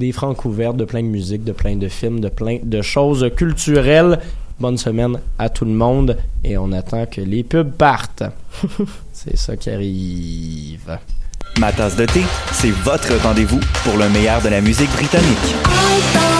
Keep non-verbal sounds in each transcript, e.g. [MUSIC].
des francs ouvertes, de plein de musique, de plein de films, de plein de choses culturelles. Bonne semaine à tout le monde et on attend que les pubs partent. [LAUGHS] C'est ça qui arrive. Ma tasse de thé, c'est votre rendez-vous pour le meilleur de la musique britannique.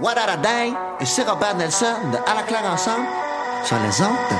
What a Day et c'est Robert Nelson de À la claire ensemble sur les ondes de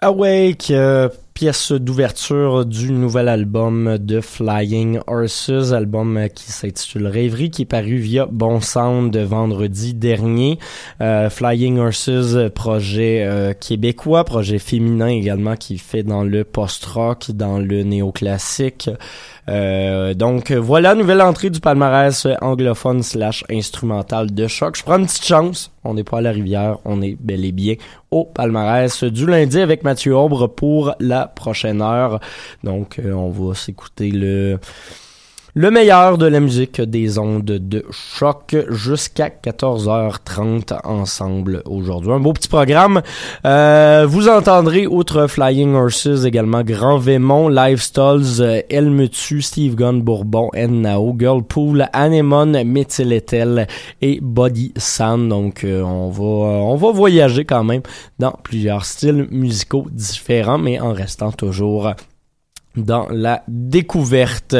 Awake, euh, pièce d'ouverture du nouvel album de Flying Horses, album qui s'intitule Rêverie, qui est paru via Bon Sound vendredi dernier. Euh, Flying Horses, projet euh, québécois, projet féminin également qui fait dans le post-rock, dans le néoclassique. Euh, donc voilà, nouvelle entrée du palmarès anglophone slash instrumental de choc. Je prends une petite chance. On n'est pas à la rivière, on est bel et bien au palmarès du lundi avec Mathieu Aubre pour la prochaine heure. Donc euh, on va s'écouter le le meilleur de la musique des ondes de choc jusqu'à 14h30 ensemble aujourd'hui. Un beau petit programme. Euh, vous entendrez, outre Flying Horses, également Grand Vémont, Lifestyles, Elle me tue, Steve Gunn, Bourbon, Nao, Girlpool, Anemone, Methyletel et Body Sand. Donc euh, on va on va voyager quand même dans plusieurs styles musicaux différents, mais en restant toujours dans la découverte.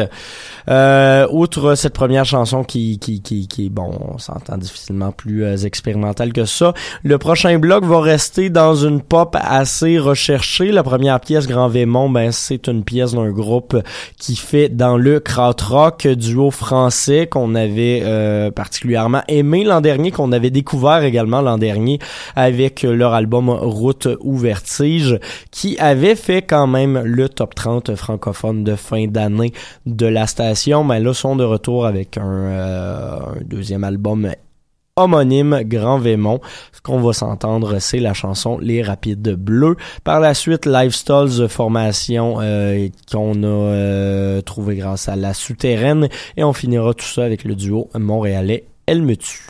Euh, outre cette première chanson qui, qui, qui, qui bon, on s'entend difficilement plus euh, expérimentale que ça, le prochain bloc va rester dans une pop assez recherchée. La première pièce, Grand Vémont, ben, c'est une pièce d'un groupe qui fait dans le krautrock, duo français qu'on avait euh, particulièrement aimé l'an dernier, qu'on avait découvert également l'an dernier avec leur album Route ou Vertige, qui avait fait quand même le top 30 francophone de fin d'année de la station, mais là sont de retour avec un, euh, un deuxième album homonyme Grand Vémont. Ce qu'on va s'entendre, c'est la chanson Les Rapides Bleus. Par la suite, Lifestyles formation euh, qu'on a euh, trouvé grâce à La Souterraine. Et on finira tout ça avec le duo montréalais Elle me tue.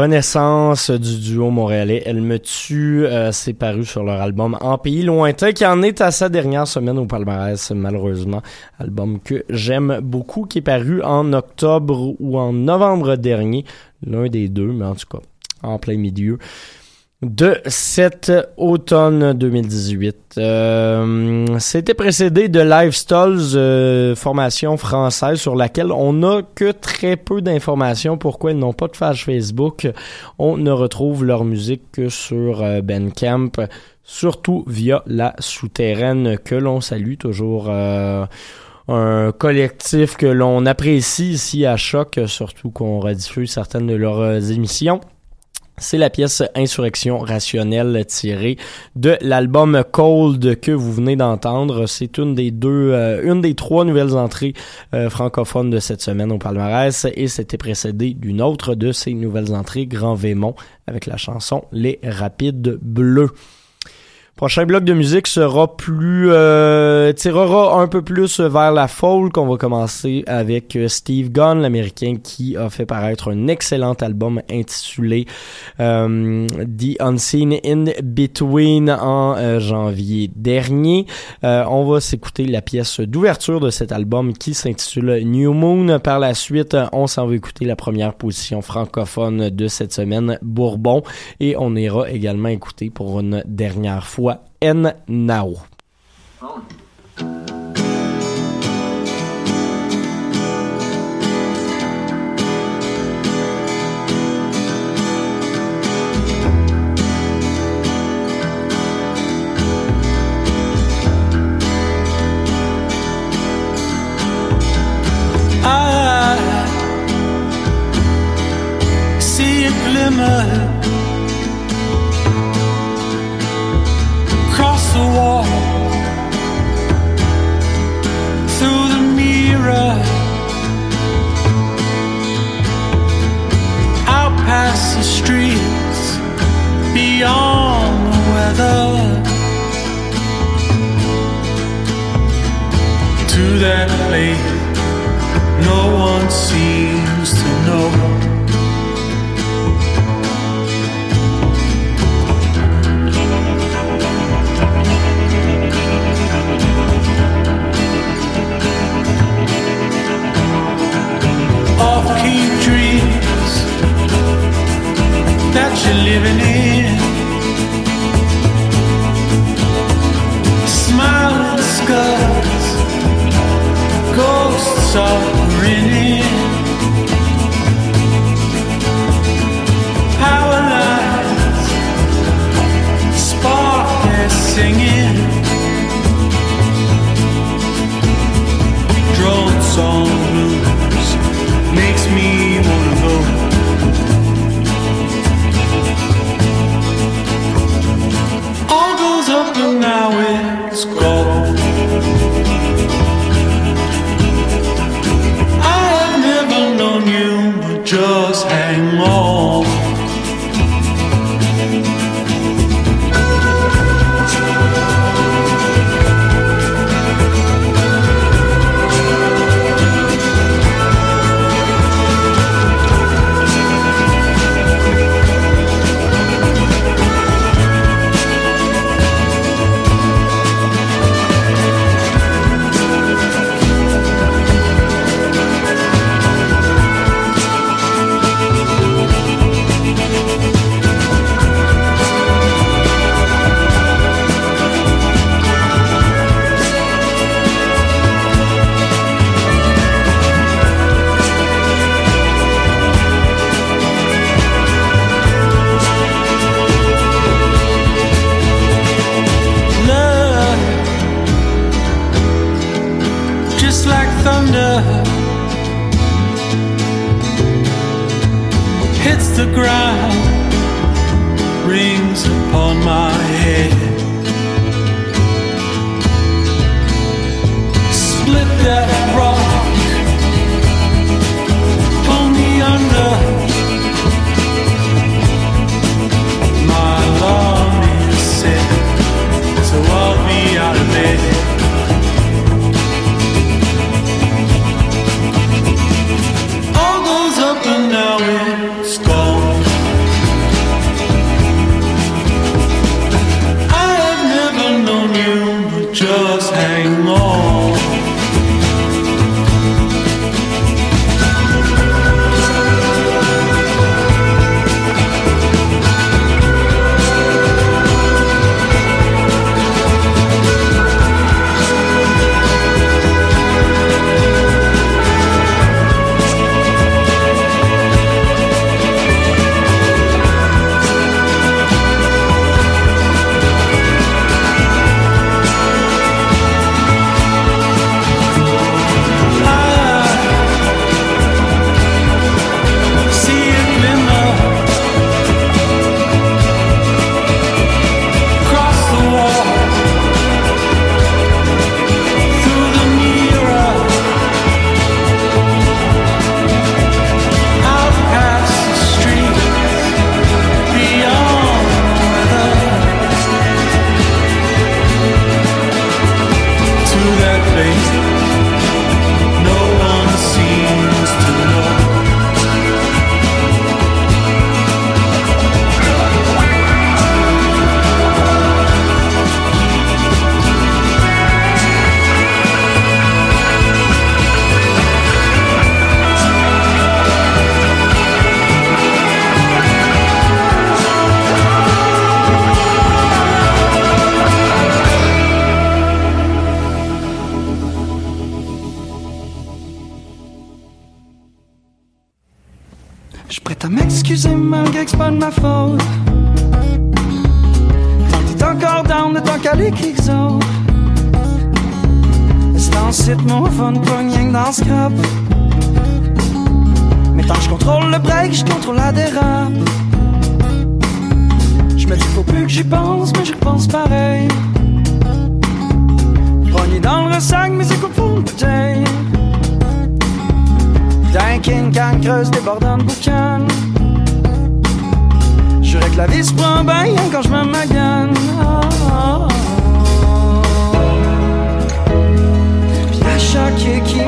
Renaissance du duo montréalais Elle me tue, euh, c'est paru sur leur album En pays lointain, qui en est à sa dernière semaine au palmarès, malheureusement. Album que j'aime beaucoup, qui est paru en octobre ou en novembre dernier, l'un des deux, mais en tout cas, en plein milieu de cet automne 2018. Euh, C'était précédé de Lifestyles, euh, formation française sur laquelle on n'a que très peu d'informations. Pourquoi ils n'ont pas de page Facebook On ne retrouve leur musique que sur euh, Bandcamp, surtout via la souterraine que l'on salue toujours. Euh, un collectif que l'on apprécie ici à Choc, surtout qu'on rediffuse certaines de leurs émissions. C'est la pièce Insurrection rationnelle tirée de l'album Cold que vous venez d'entendre. C'est une des deux, euh, une des trois nouvelles entrées euh, francophones de cette semaine au palmarès et c'était précédé d'une autre de ces nouvelles entrées, Grand Vémont, avec la chanson Les Rapides Bleus. Prochain bloc de musique sera plus euh, tirera un peu plus vers la folk. On va commencer avec euh, Steve Gunn, l'américain qui a fait paraître un excellent album intitulé euh, The Unseen in Between en euh, janvier dernier. on va s'écouter la pièce d'ouverture de cet album qui s'intitule New Moon. Par la suite, on s'en va écouter la première position francophone de cette semaine, Bourbon, et on ira également écouter pour une dernière fois N Now. I see a glimmer the wall through the mirror. Out past the streets beyond the weather. To that place no one seems to know that you're living in. smiling and ghosts of à m'excuser malgré que c'est pas de ma faute. T'es encore down de t'en caler quelques autres. C'est ensuite mon fun, que dans. Mais tant que je contrôle le break, je contrôle la dérape. Je me dis faut plus que j'y pense, mais j'y pense pareil. Pogné dans le ressac, mais écoute font bouteille. D'un king can creuse débordant de boucan. J'aurais que la vie se prend bien quand je me magane. Ah, ah, ah. Puis à chaque qui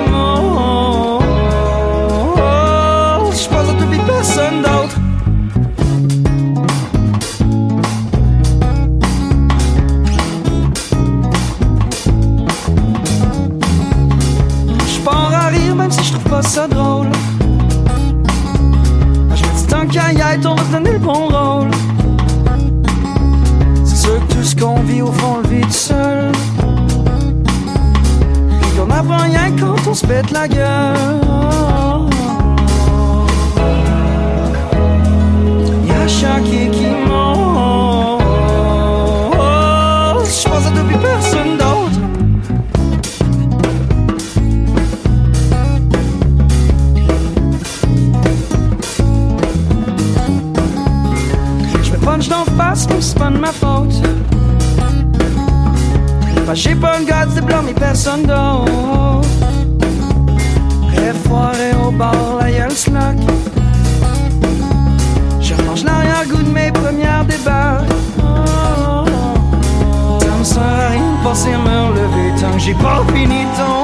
ça drôle. Je me dis tant qu'à y être, on va se donner le bon rôle. C'est sûr que tout ce qu'on vit au fond on le vit tout seul. Puis qu'on apprend rien quand on se pète la gueule. Y'a chaque qui mais de ma faute. Bah, j'ai pas le gars de blâmer personne d'autre. Foiré au bar, la gueule slack. Je remange l'arrière-goût de mes premières débarques. Ça me sert à rien de penser à me relever tant que j'ai pas fini de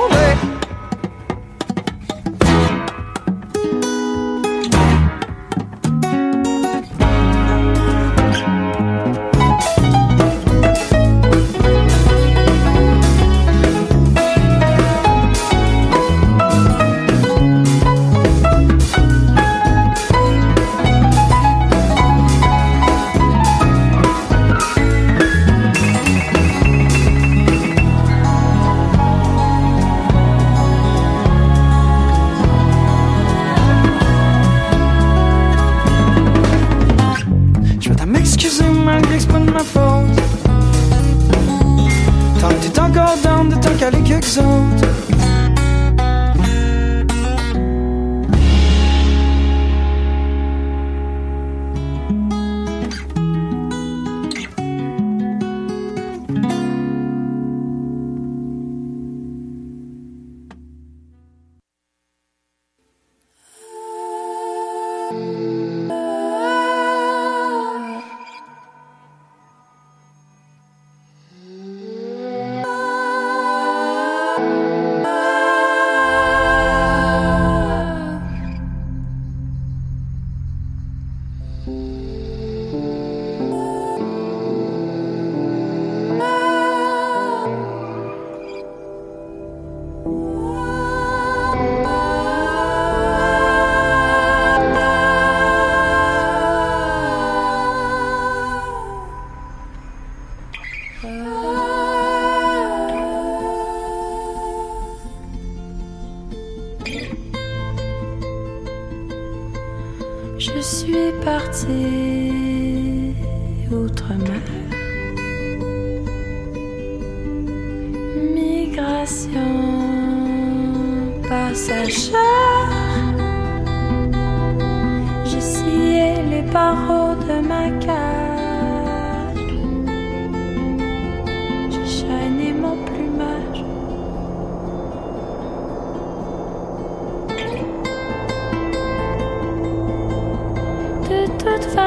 Je suis partie outre-mer. Migration passagère. J'ai scié les barreaux de ma cage.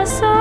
corazón.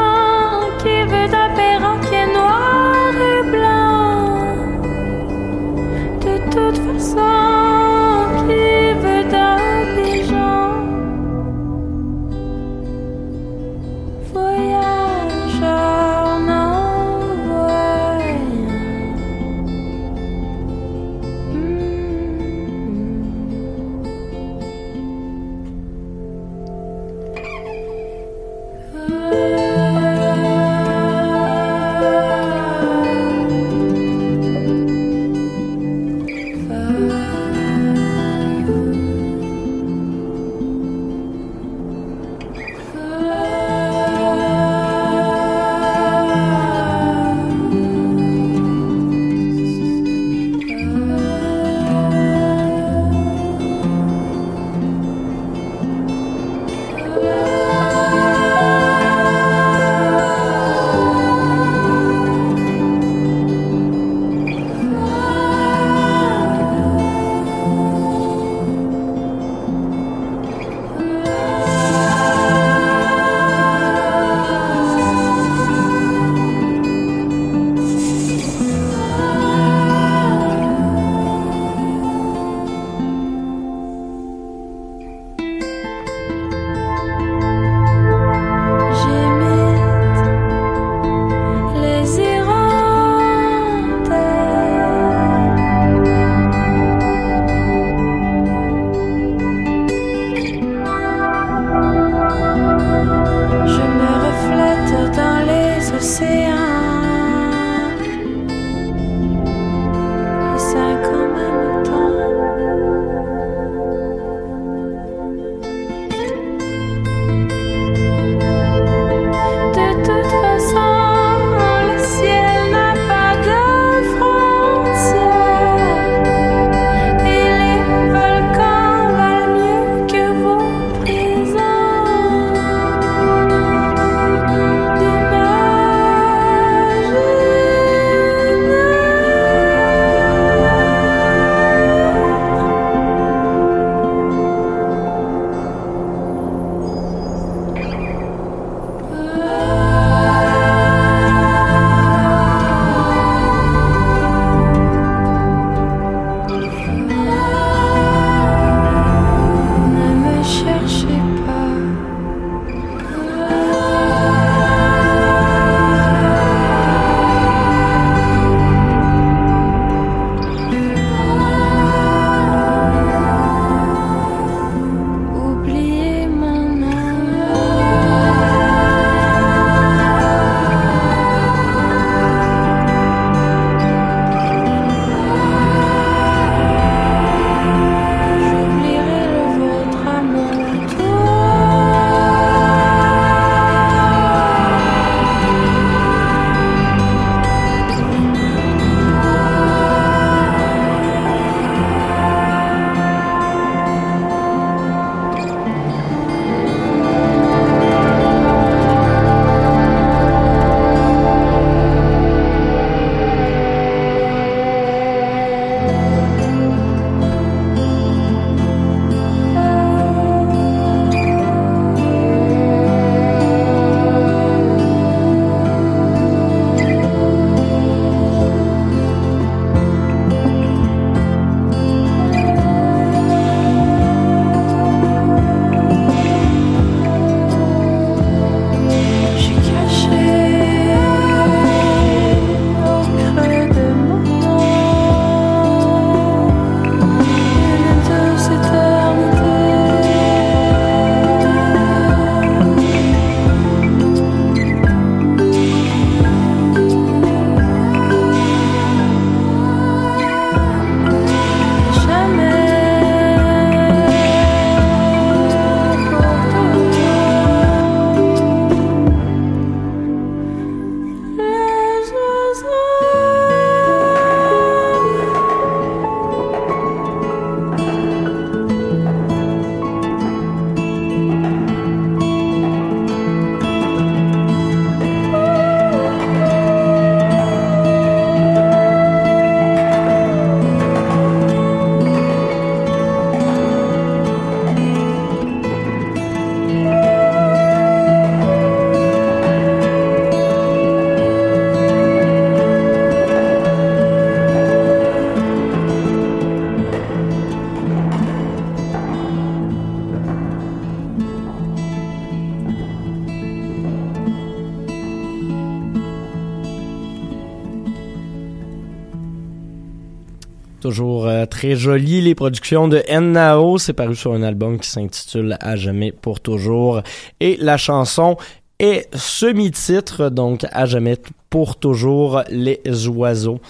Très joli. Les productions de Nao, c'est paru sur un album qui s'intitule À jamais pour toujours. Et la chanson est semi-titre, donc À jamais pour toujours les oiseaux.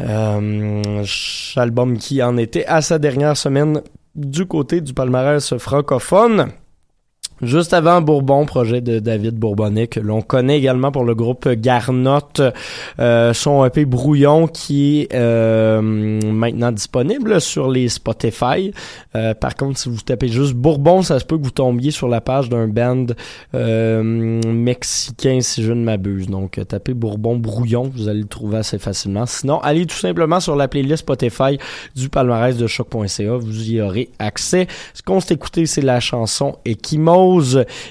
Euh, album qui en était à sa dernière semaine du côté du palmarès francophone. Juste avant Bourbon, projet de David Bourbonnet, que l'on connaît également pour le groupe Garnotte, euh, son EP Brouillon qui est euh, maintenant disponible sur les Spotify. Euh, par contre, si vous tapez juste Bourbon, ça se peut que vous tombiez sur la page d'un band euh, mexicain, si je ne m'abuse. Donc, tapez Bourbon Brouillon, vous allez le trouver assez facilement. Sinon, allez tout simplement sur la playlist Spotify du palmarès de choc.ca, vous y aurez accès. Ce qu'on s'est écouté, c'est la chanson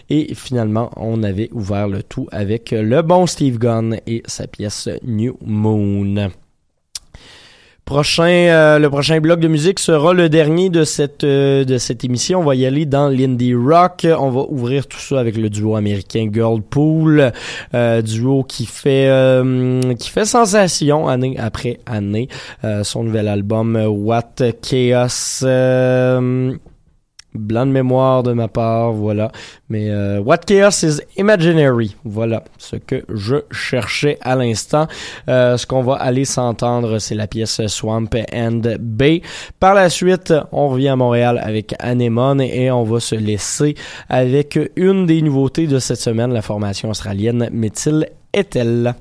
Et finalement, on avait ouvert le tout avec le bon Steve Gunn et sa pièce New Moon. Prochain, euh, le prochain bloc de musique sera le dernier de cette euh, de cette émission. On va y aller dans l'indie rock. On va ouvrir tout ça avec le duo américain Girlpool, euh, duo qui fait sensation année après année. son nouvel album What Chaos blanc de mémoire de ma part, voilà. Mais euh, What Chaos is Imaginary, voilà ce que je cherchais à l'instant. Euh, ce qu'on va aller s'entendre, c'est la pièce Swamp and Bay. Par la suite, on revient à Montréal avec Anemone et on va se laisser avec une des nouveautés de cette semaine, la formation australienne Methyl Ethel.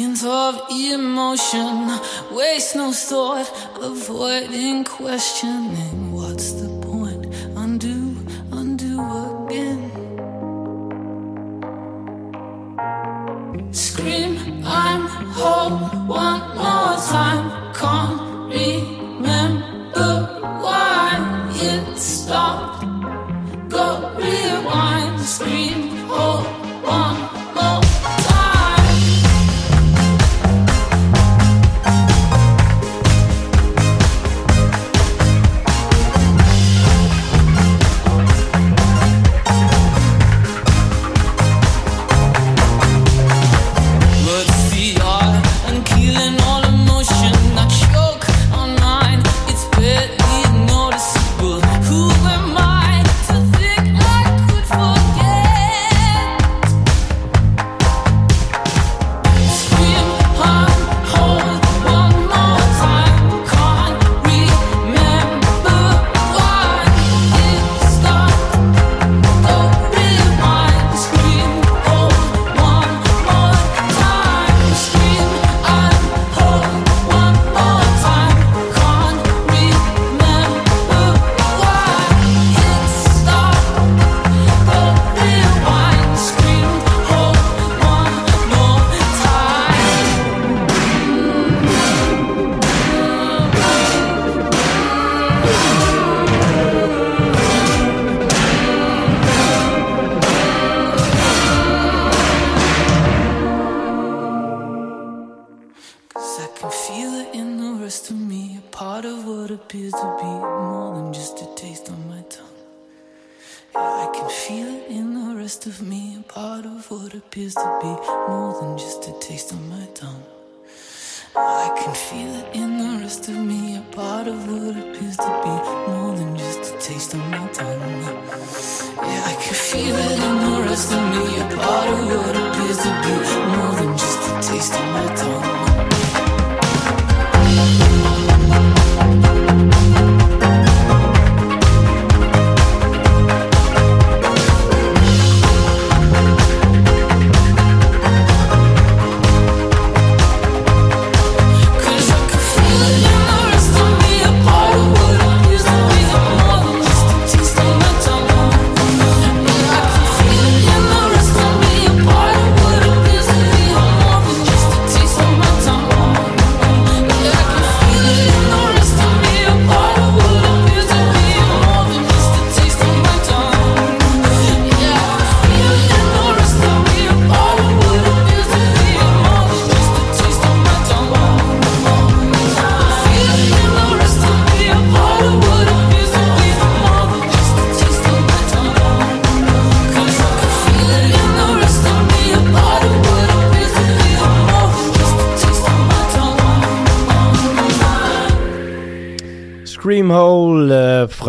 Hint of emotion, waste no thought, avoiding questioning. What's the point? Undo, undo again. Scream, I'm whole one more time. Can't remember why it stopped. Go rewind, scream, whole one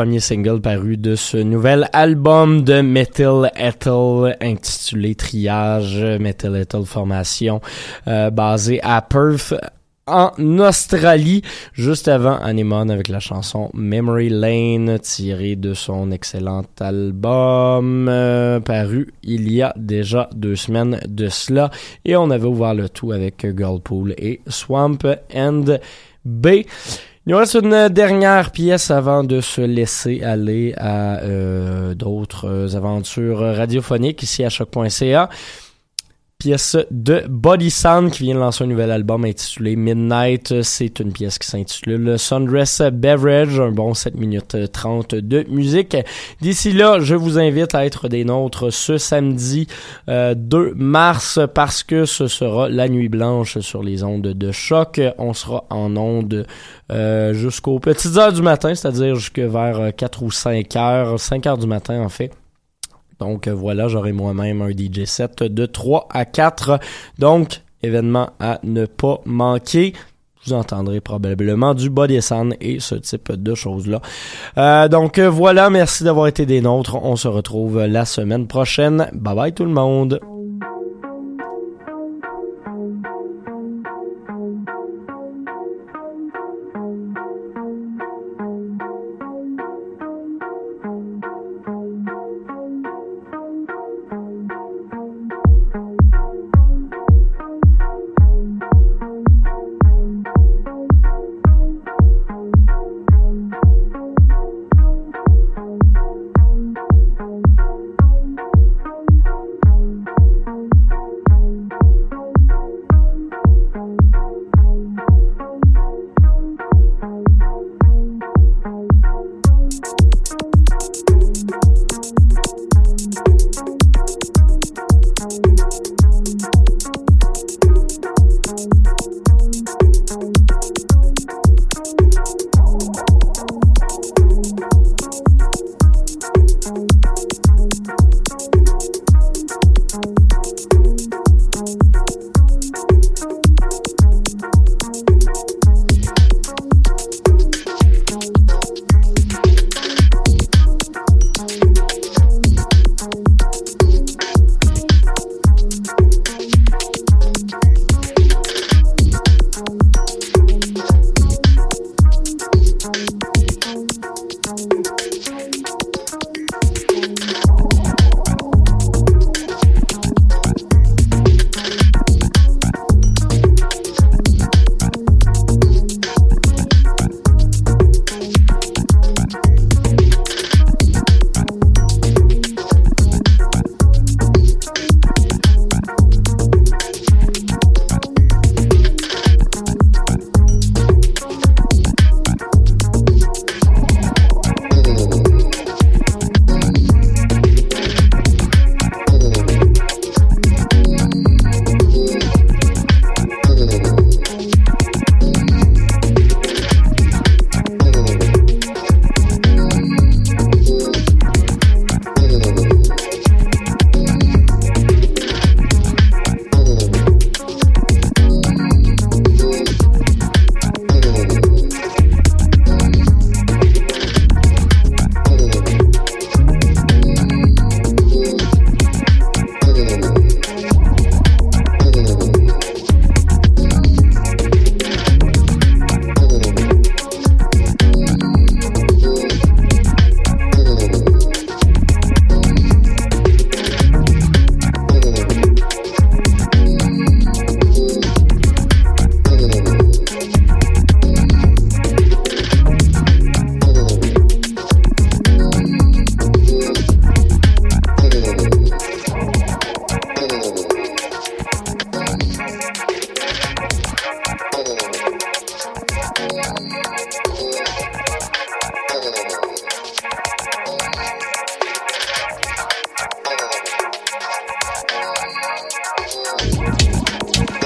premier single paru de ce nouvel album de Metal Ethel intitulé Triage, Metal Ethel formation euh, basée à Perth en Australie, juste avant Anemone avec la chanson Memory Lane tirée de son excellent album euh, paru il y a déjà deux semaines de cela et on avait ouvert le tout avec Girlpool et Swamp and Bay. Il nous reste une dernière pièce avant de se laisser aller à euh, d'autres aventures radiophoniques ici à choc.ca. Pièce de Body Sound qui vient de lancer un nouvel album intitulé Midnight. C'est une pièce qui s'intitule Sundress Beverage, un bon 7 minutes 30 de musique. D'ici là, je vous invite à être des nôtres ce samedi euh, 2 mars parce que ce sera la nuit blanche sur les ondes de choc. On sera en ondes euh, jusqu'aux petites heures du matin, c'est-à-dire jusque vers 4 ou 5 heures, 5 heures du matin en fait. Donc voilà, j'aurai moi-même un DJ set de 3 à 4. Donc, événement à ne pas manquer. Vous entendrez probablement du body sound et ce type de choses-là. Euh, donc voilà, merci d'avoir été des nôtres. On se retrouve la semaine prochaine. Bye bye tout le monde.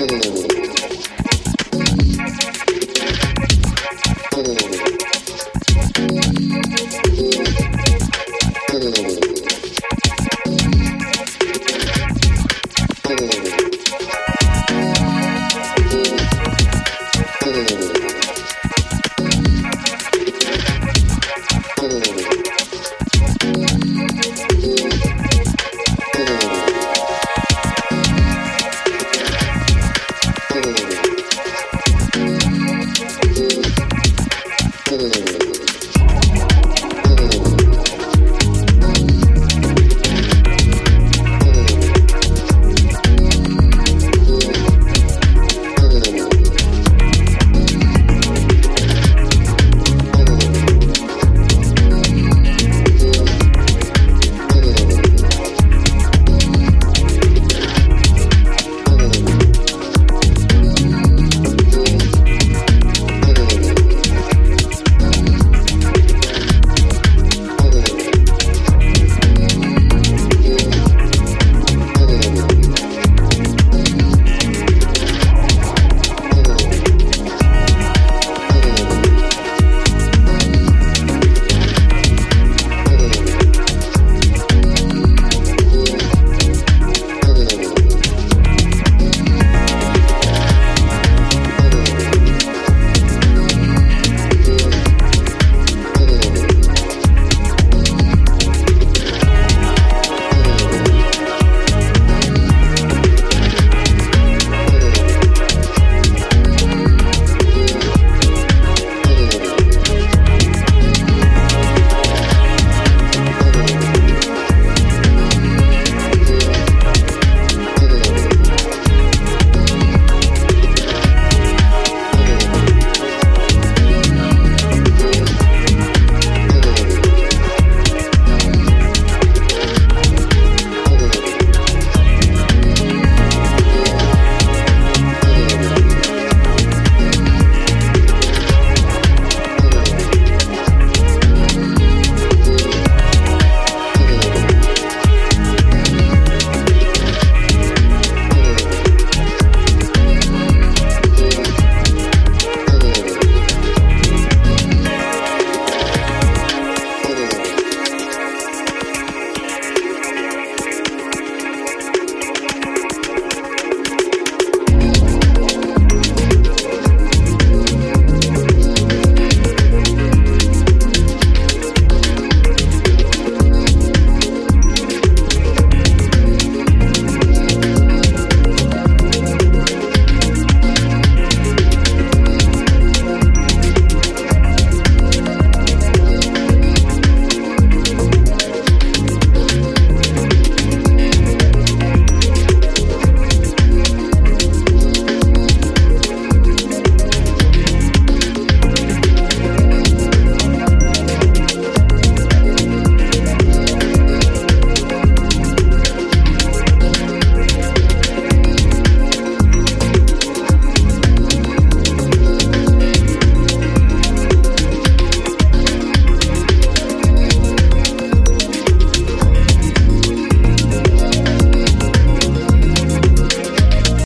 Thank you.